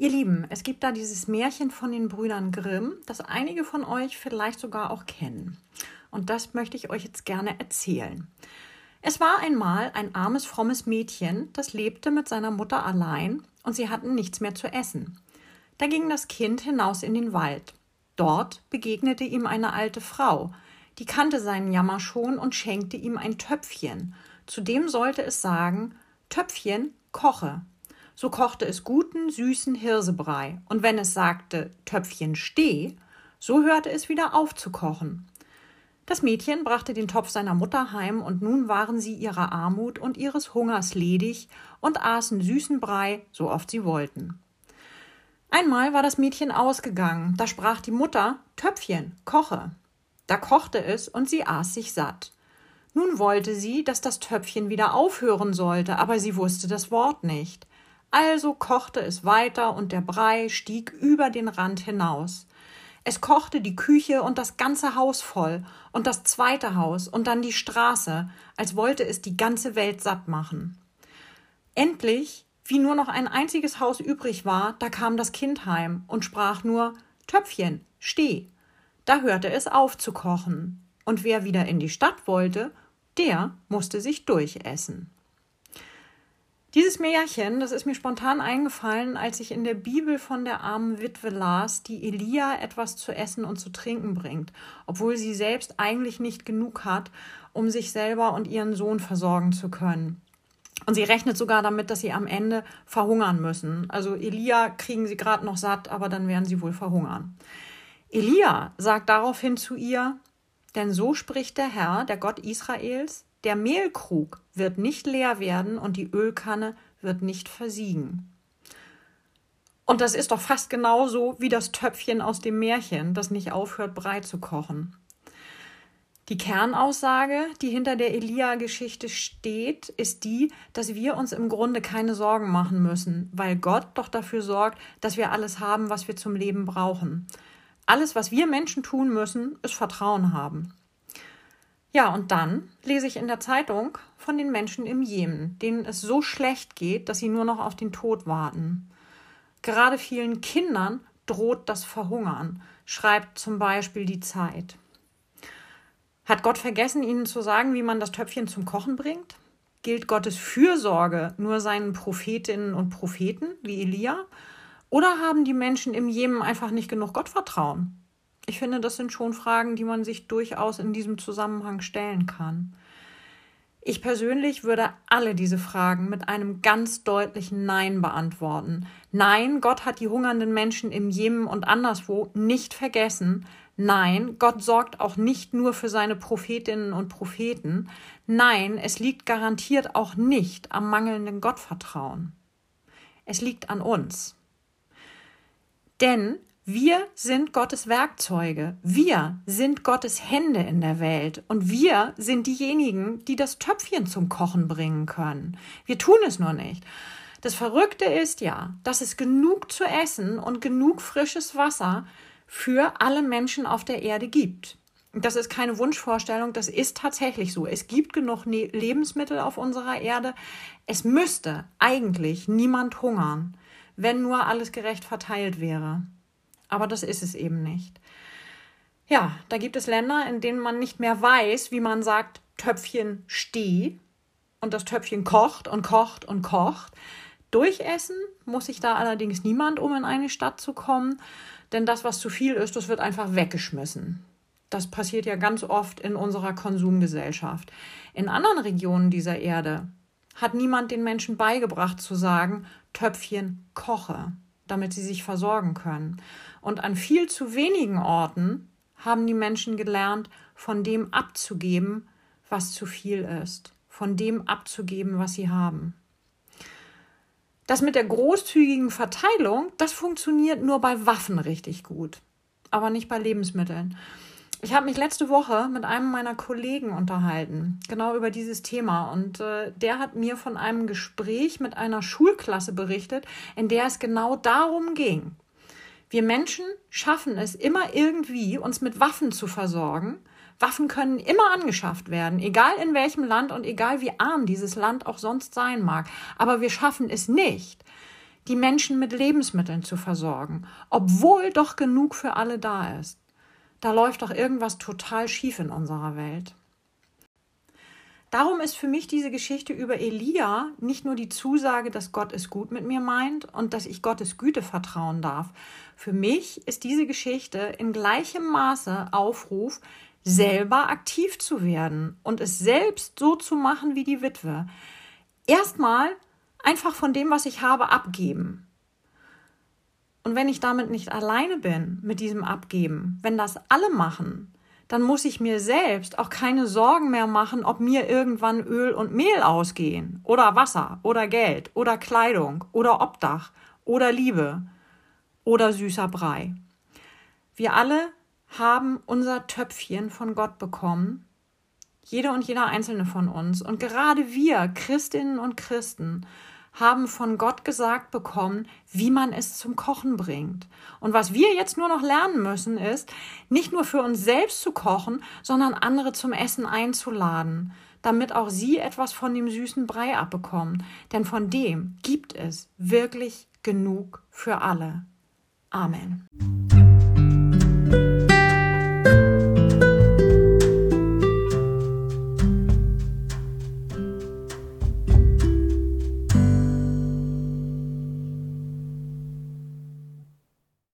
Ihr Lieben, es gibt da dieses Märchen von den Brüdern Grimm, das einige von euch vielleicht sogar auch kennen. Und das möchte ich euch jetzt gerne erzählen. Es war einmal ein armes, frommes Mädchen, das lebte mit seiner Mutter allein und sie hatten nichts mehr zu essen. Da ging das Kind hinaus in den Wald. Dort begegnete ihm eine alte Frau, die kannte seinen Jammer schon und schenkte ihm ein Töpfchen. Zudem sollte es sagen: Töpfchen, koche. So kochte es guten, süßen Hirsebrei, und wenn es sagte Töpfchen steh, so hörte es wieder auf zu kochen. Das Mädchen brachte den Topf seiner Mutter heim, und nun waren sie ihrer Armut und ihres Hungers ledig und aßen süßen Brei, so oft sie wollten. Einmal war das Mädchen ausgegangen, da sprach die Mutter Töpfchen, koche. Da kochte es, und sie aß sich satt. Nun wollte sie, dass das Töpfchen wieder aufhören sollte, aber sie wusste das Wort nicht. Also kochte es weiter und der Brei stieg über den Rand hinaus. Es kochte die Küche und das ganze Haus voll und das zweite Haus und dann die Straße, als wollte es die ganze Welt satt machen. Endlich, wie nur noch ein einziges Haus übrig war, da kam das Kind heim und sprach nur Töpfchen, steh. Da hörte es auf zu kochen, und wer wieder in die Stadt wollte, der musste sich durchessen. Dieses Märchen, das ist mir spontan eingefallen, als ich in der Bibel von der armen Witwe las, die Elia etwas zu essen und zu trinken bringt, obwohl sie selbst eigentlich nicht genug hat, um sich selber und ihren Sohn versorgen zu können. Und sie rechnet sogar damit, dass sie am Ende verhungern müssen. Also Elia kriegen sie gerade noch satt, aber dann werden sie wohl verhungern. Elia sagt daraufhin zu ihr, denn so spricht der Herr, der Gott Israels, der Mehlkrug wird nicht leer werden und die Ölkanne wird nicht versiegen. Und das ist doch fast genauso wie das Töpfchen aus dem Märchen, das nicht aufhört, Brei zu kochen. Die Kernaussage, die hinter der Elia-Geschichte steht, ist die, dass wir uns im Grunde keine Sorgen machen müssen, weil Gott doch dafür sorgt, dass wir alles haben, was wir zum Leben brauchen. Alles, was wir Menschen tun müssen, ist Vertrauen haben. Ja, und dann lese ich in der Zeitung von den Menschen im Jemen, denen es so schlecht geht, dass sie nur noch auf den Tod warten. Gerade vielen Kindern droht das Verhungern, schreibt zum Beispiel die Zeit. Hat Gott vergessen, ihnen zu sagen, wie man das Töpfchen zum Kochen bringt? Gilt Gottes Fürsorge nur seinen Prophetinnen und Propheten wie Elia? Oder haben die Menschen im Jemen einfach nicht genug Gottvertrauen? Ich finde, das sind schon Fragen, die man sich durchaus in diesem Zusammenhang stellen kann. Ich persönlich würde alle diese Fragen mit einem ganz deutlichen Nein beantworten. Nein, Gott hat die hungernden Menschen im Jemen und anderswo nicht vergessen. Nein, Gott sorgt auch nicht nur für seine Prophetinnen und Propheten. Nein, es liegt garantiert auch nicht am mangelnden Gottvertrauen. Es liegt an uns. Denn wir sind Gottes Werkzeuge. Wir sind Gottes Hände in der Welt. Und wir sind diejenigen, die das Töpfchen zum Kochen bringen können. Wir tun es nur nicht. Das Verrückte ist ja, dass es genug zu essen und genug frisches Wasser für alle Menschen auf der Erde gibt. Das ist keine Wunschvorstellung, das ist tatsächlich so. Es gibt genug ne-, Lebensmittel auf unserer Erde. Es müsste eigentlich niemand hungern, wenn nur alles gerecht verteilt wäre aber das ist es eben nicht. Ja, da gibt es Länder, in denen man nicht mehr weiß, wie man sagt, Töpfchen steh und das Töpfchen kocht und kocht und kocht. Durchessen muss sich da allerdings niemand, um in eine Stadt zu kommen, denn das, was zu viel ist, das wird einfach weggeschmissen. Das passiert ja ganz oft in unserer Konsumgesellschaft. In anderen Regionen dieser Erde hat niemand den Menschen beigebracht zu sagen, Töpfchen koche damit sie sich versorgen können. Und an viel zu wenigen Orten haben die Menschen gelernt, von dem abzugeben, was zu viel ist, von dem abzugeben, was sie haben. Das mit der großzügigen Verteilung, das funktioniert nur bei Waffen richtig gut, aber nicht bei Lebensmitteln. Ich habe mich letzte Woche mit einem meiner Kollegen unterhalten, genau über dieses Thema. Und äh, der hat mir von einem Gespräch mit einer Schulklasse berichtet, in der es genau darum ging. Wir Menschen schaffen es immer irgendwie, uns mit Waffen zu versorgen. Waffen können immer angeschafft werden, egal in welchem Land und egal wie arm dieses Land auch sonst sein mag. Aber wir schaffen es nicht, die Menschen mit Lebensmitteln zu versorgen, obwohl doch genug für alle da ist. Da läuft doch irgendwas total schief in unserer Welt. Darum ist für mich diese Geschichte über Elia nicht nur die Zusage, dass Gott es gut mit mir meint und dass ich Gottes Güte vertrauen darf. Für mich ist diese Geschichte in gleichem Maße Aufruf, selber aktiv zu werden und es selbst so zu machen wie die Witwe. Erstmal einfach von dem, was ich habe, abgeben. Und wenn ich damit nicht alleine bin, mit diesem Abgeben, wenn das alle machen, dann muss ich mir selbst auch keine Sorgen mehr machen, ob mir irgendwann Öl und Mehl ausgehen oder Wasser oder Geld oder Kleidung oder Obdach oder Liebe oder süßer Brei. Wir alle haben unser Töpfchen von Gott bekommen, jede und jeder einzelne von uns. Und gerade wir, Christinnen und Christen, haben von Gott gesagt bekommen, wie man es zum Kochen bringt. Und was wir jetzt nur noch lernen müssen, ist, nicht nur für uns selbst zu kochen, sondern andere zum Essen einzuladen, damit auch sie etwas von dem süßen Brei abbekommen. Denn von dem gibt es wirklich genug für alle. Amen.